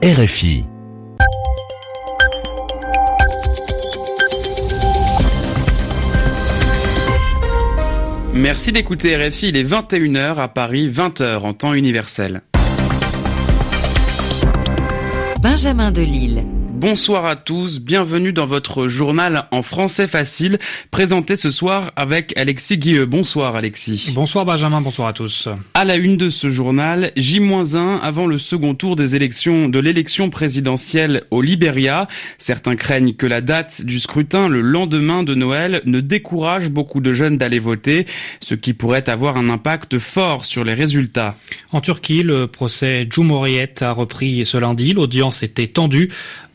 RFI. Merci d'écouter RFI, il est 21h à Paris, 20h en temps universel. Benjamin Delille. Bonsoir à tous, bienvenue dans votre journal en français facile, présenté ce soir avec Alexis Guilleux. Bonsoir Alexis. Bonsoir Benjamin, bonsoir à tous. À la une de ce journal, J-1 avant le second tour des élections de l'élection présidentielle au Liberia. Certains craignent que la date du scrutin le lendemain de Noël ne décourage beaucoup de jeunes d'aller voter, ce qui pourrait avoir un impact fort sur les résultats. En Turquie, le procès Cumhuriyet a repris ce lundi. L'audience était tendue.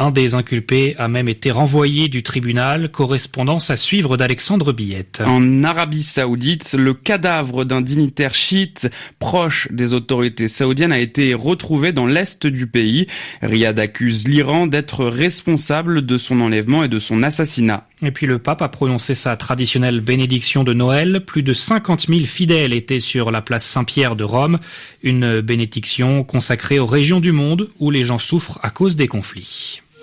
Un des inculpés a même été renvoyé du tribunal, correspondance à suivre d'Alexandre Billette. En Arabie Saoudite, le cadavre d'un dignitaire chiite proche des autorités saoudiennes a été retrouvé dans l'est du pays. Riyad accuse l'Iran d'être responsable de son enlèvement et de son assassinat. Et puis le pape a prononcé sa traditionnelle bénédiction de Noël. Plus de 50 000 fidèles étaient sur la place Saint-Pierre de Rome. Une bénédiction consacrée aux régions du monde où les gens souffrent à cause des conflits.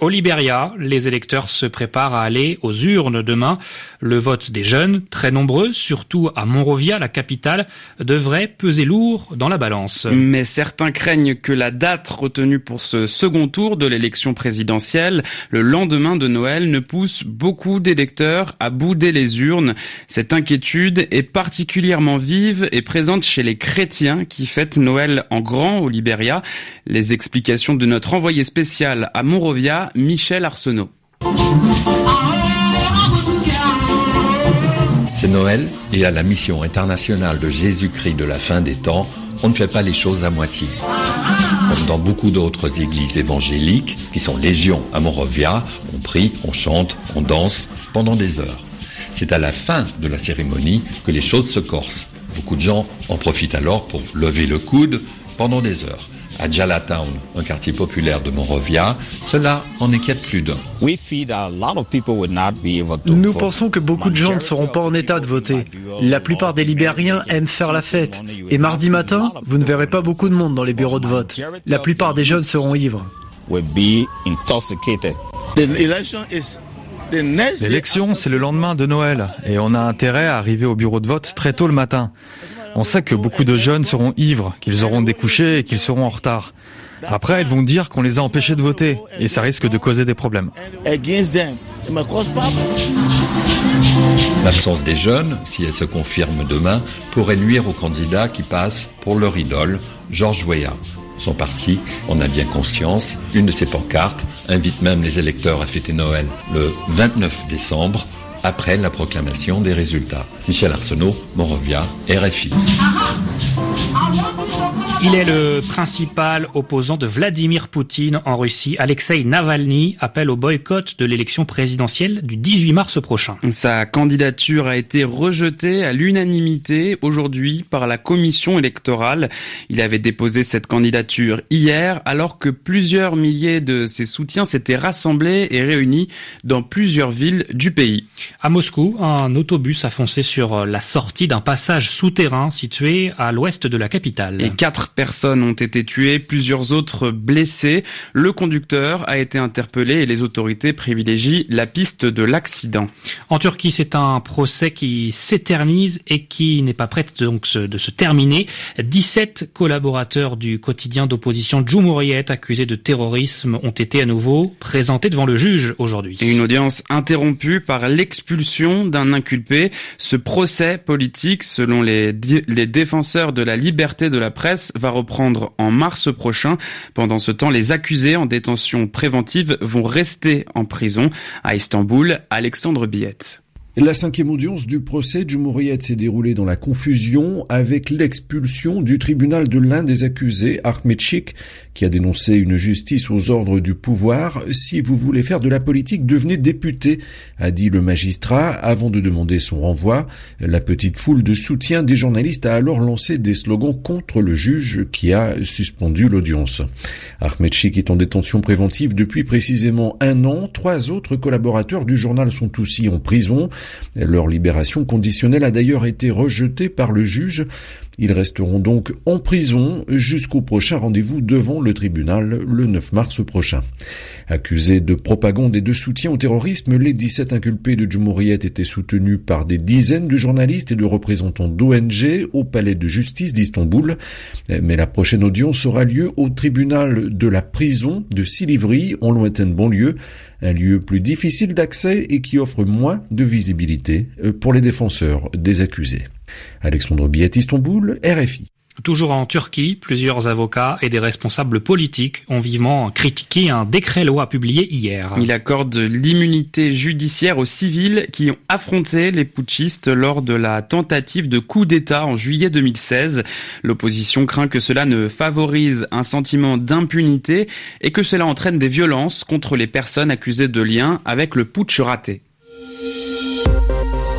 Au Liberia, les électeurs se préparent à aller aux urnes demain. Le vote des jeunes, très nombreux, surtout à Monrovia, la capitale, devrait peser lourd dans la balance. Mais certains craignent que la date retenue pour ce second tour de l'élection présidentielle, le lendemain de Noël, ne pousse beaucoup d'électeurs à bouder les urnes. Cette inquiétude est particulièrement vive et présente chez les chrétiens qui fêtent Noël en grand au Liberia. Les explications de notre envoyé spécial à Monrovia, Michel Arsenault. C'est Noël et à la mission internationale de Jésus-Christ de la fin des temps, on ne fait pas les choses à moitié. Comme dans beaucoup d'autres églises évangéliques, qui sont légion à Monrovia, on prie, on chante, on danse pendant des heures. C'est à la fin de la cérémonie que les choses se corsent. Beaucoup de gens en profitent alors pour lever le coude pendant des heures à Jalatown, un quartier populaire de Monrovia, cela en inquiète plus d'un. Nous pensons que beaucoup de gens ne seront pas en état de voter. La plupart des Libériens aiment faire la fête. Et mardi matin, vous ne verrez pas beaucoup de monde dans les bureaux de vote. La plupart des jeunes seront ivres. L'élection, c'est le lendemain de Noël et on a intérêt à arriver au bureau de vote très tôt le matin. On sait que beaucoup de jeunes seront ivres, qu'ils auront découché et qu'ils seront en retard. Après, ils vont dire qu'on les a empêchés de voter et ça risque de causer des problèmes. L'absence des jeunes, si elle se confirme demain, pourrait nuire aux candidats qui passent pour leur idole, George Weah. Son parti en a bien conscience. Une de ses pancartes invite même les électeurs à fêter Noël le 29 décembre après la proclamation des résultats. Michel Arsenault, Monrovia, RFI. Il est le principal opposant de Vladimir Poutine en Russie. Alexei Navalny appelle au boycott de l'élection présidentielle du 18 mars prochain. Sa candidature a été rejetée à l'unanimité aujourd'hui par la commission électorale. Il avait déposé cette candidature hier alors que plusieurs milliers de ses soutiens s'étaient rassemblés et réunis dans plusieurs villes du pays. À Moscou, un autobus a foncé sur la sortie d'un passage souterrain situé à l'ouest de la capitale. Et quatre personnes ont été tuées, plusieurs autres blessées. Le conducteur a été interpellé et les autorités privilégient la piste de l'accident. En Turquie, c'est un procès qui s'éternise et qui n'est pas prêt donc de se terminer. 17 collaborateurs du quotidien d'opposition Cumhuriyet accusés de terrorisme ont été à nouveau présentés devant le juge aujourd'hui. Une audience interrompue par l'expulsion d'un inculpé. Ce procès politique, selon les, les défenseurs de la liberté de la presse, va reprendre en mars prochain. Pendant ce temps, les accusés en détention préventive vont rester en prison. À Istanbul, Alexandre Billette. La cinquième audience du procès du Mouriette s'est déroulée dans la confusion avec l'expulsion du tribunal de l'un des accusés, Ahmedchik, qui a dénoncé une justice aux ordres du pouvoir. Si vous voulez faire de la politique, devenez député, a dit le magistrat avant de demander son renvoi. La petite foule de soutien des journalistes a alors lancé des slogans contre le juge qui a suspendu l'audience. Ahmedchik est en détention préventive depuis précisément un an. Trois autres collaborateurs du journal sont aussi en prison. Leur libération conditionnelle a d'ailleurs été rejetée par le juge. Ils resteront donc en prison jusqu'au prochain rendez-vous devant le tribunal le 9 mars prochain. Accusés de propagande et de soutien au terrorisme, les 17 inculpés de Djumouriet étaient soutenus par des dizaines de journalistes et de représentants d'ONG au palais de justice d'Istanbul. Mais la prochaine audience aura lieu au tribunal de la prison de Silivri en lointaine banlieue, un lieu plus difficile d'accès et qui offre moins de visibilité pour les défenseurs des accusés. Alexandre Billet, Istanbul, RFI. Toujours en Turquie, plusieurs avocats et des responsables politiques ont vivement critiqué un décret-loi publié hier. Il accorde l'immunité judiciaire aux civils qui ont affronté les putschistes lors de la tentative de coup d'État en juillet 2016. L'opposition craint que cela ne favorise un sentiment d'impunité et que cela entraîne des violences contre les personnes accusées de lien avec le putsch raté.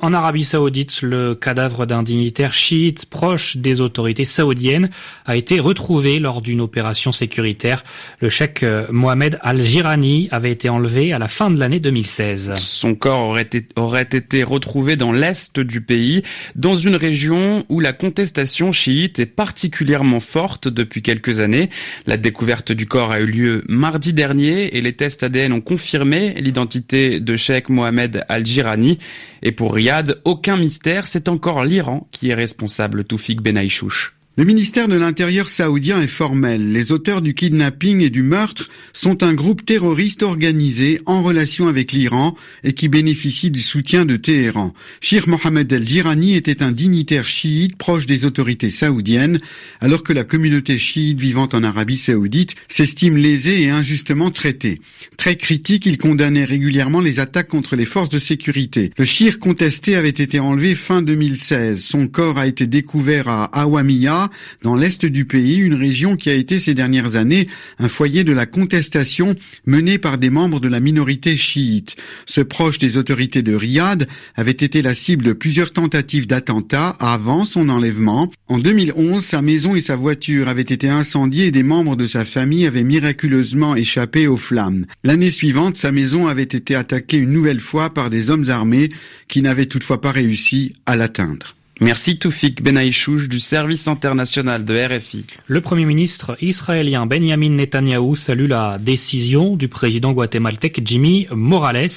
En Arabie saoudite, le cadavre d'un dignitaire chiite proche des autorités saoudiennes a été retrouvé lors d'une opération sécuritaire. Le cheikh euh, Mohamed Al-Jirani avait été enlevé à la fin de l'année 2016. Son corps aurait été, aurait été retrouvé dans l'est du pays, dans une région où la contestation chiite est particulièrement forte depuis quelques années. La découverte du corps a eu lieu mardi dernier et les tests ADN ont confirmé l'identité de cheikh Mohamed Al-Jirani. Et pour Riyad, aucun mystère, c'est encore l'Iran qui est responsable, Toufik Benaïchouch. Le ministère de l'Intérieur saoudien est formel. Les auteurs du kidnapping et du meurtre sont un groupe terroriste organisé en relation avec l'Iran et qui bénéficie du soutien de Téhéran. Shir Mohamed El-Jirani était un dignitaire chiite proche des autorités saoudiennes, alors que la communauté chiite vivant en Arabie saoudite s'estime lésée et injustement traitée. Très critique, il condamnait régulièrement les attaques contre les forces de sécurité. Le shir contesté avait été enlevé fin 2016. Son corps a été découvert à Awamiya, dans l'est du pays, une région qui a été ces dernières années un foyer de la contestation menée par des membres de la minorité chiite. Ce proche des autorités de Riyad avait été la cible de plusieurs tentatives d'attentats avant son enlèvement. En 2011, sa maison et sa voiture avaient été incendiées et des membres de sa famille avaient miraculeusement échappé aux flammes. L'année suivante, sa maison avait été attaquée une nouvelle fois par des hommes armés qui n'avaient toutefois pas réussi à l'atteindre. Merci Toufik Benaïchouch du service international de RFI. Le Premier ministre israélien Benjamin Netanyahou salue la décision du président guatémaltèque Jimmy Morales.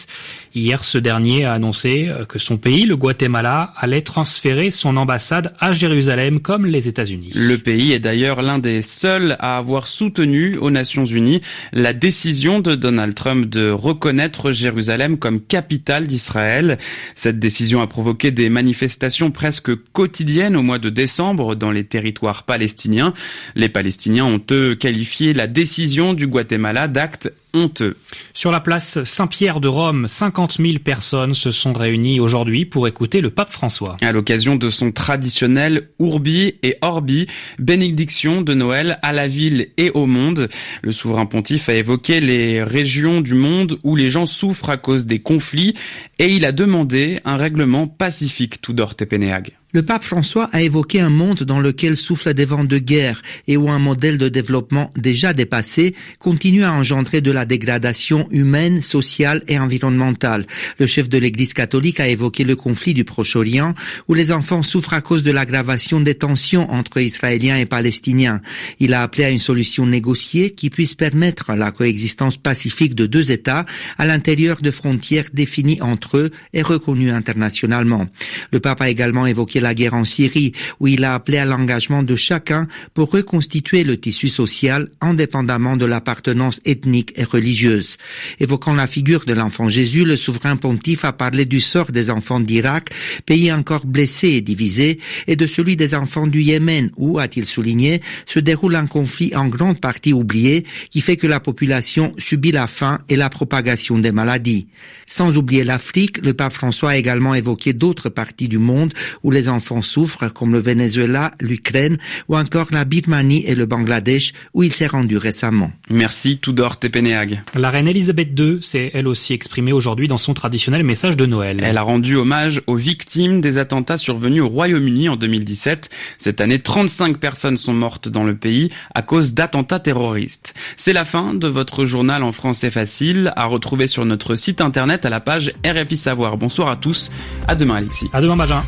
Hier, ce dernier a annoncé que son pays, le Guatemala, allait transférer son ambassade à Jérusalem comme les États-Unis. Le pays est d'ailleurs l'un des seuls à avoir soutenu aux Nations Unies la décision de Donald Trump de reconnaître Jérusalem comme capitale d'Israël. Cette décision a provoqué des manifestations presque quotidiennes au mois de décembre dans les territoires palestiniens. Les Palestiniens ont eux qualifié la décision du Guatemala d'acte honteux. Sur la place Saint-Pierre de Rome, 50 000 personnes se sont réunies aujourd'hui pour écouter le pape François. À l'occasion de son traditionnel Urbi et Orbi, bénédiction de Noël à la ville et au monde, le souverain pontife a évoqué les régions du monde où les gens souffrent à cause des conflits et il a demandé un règlement pacifique tout d'or Tepeneag. Le pape François a évoqué un monde dans lequel soufflent des vents de guerre et où un modèle de développement déjà dépassé continue à engendrer de la dégradation humaine, sociale et environnementale. Le chef de l'Église catholique a évoqué le conflit du Proche-Orient où les enfants souffrent à cause de l'aggravation des tensions entre Israéliens et Palestiniens. Il a appelé à une solution négociée qui puisse permettre la coexistence pacifique de deux États à l'intérieur de frontières définies entre eux et reconnues internationalement. Le pape a également évoqué la guerre en Syrie, où il a appelé à l'engagement de chacun pour reconstituer le tissu social indépendamment de l'appartenance ethnique et religieuse. Évoquant la figure de l'enfant Jésus, le souverain pontife a parlé du sort des enfants d'Irak, pays encore blessés et divisés, et de celui des enfants du Yémen, où, a-t-il souligné, se déroule un conflit en grande partie oublié, qui fait que la population subit la faim et la propagation des maladies. Sans oublier l'Afrique, le pape François a également évoqué d'autres parties du monde où les enfants souffrent, comme le Venezuela, l'Ukraine ou encore la Birmanie et le Bangladesh, où il s'est rendu récemment. Merci Tudor Tepeneag. La reine Elisabeth II s'est elle aussi exprimée aujourd'hui dans son traditionnel message de Noël. Elle a rendu hommage aux victimes des attentats survenus au Royaume-Uni en 2017. Cette année, 35 personnes sont mortes dans le pays à cause d'attentats terroristes. C'est la fin de votre journal en français facile à retrouver sur notre site internet à la page RFI Savoir. Bonsoir à tous. À demain Alexis. À demain Benjamin.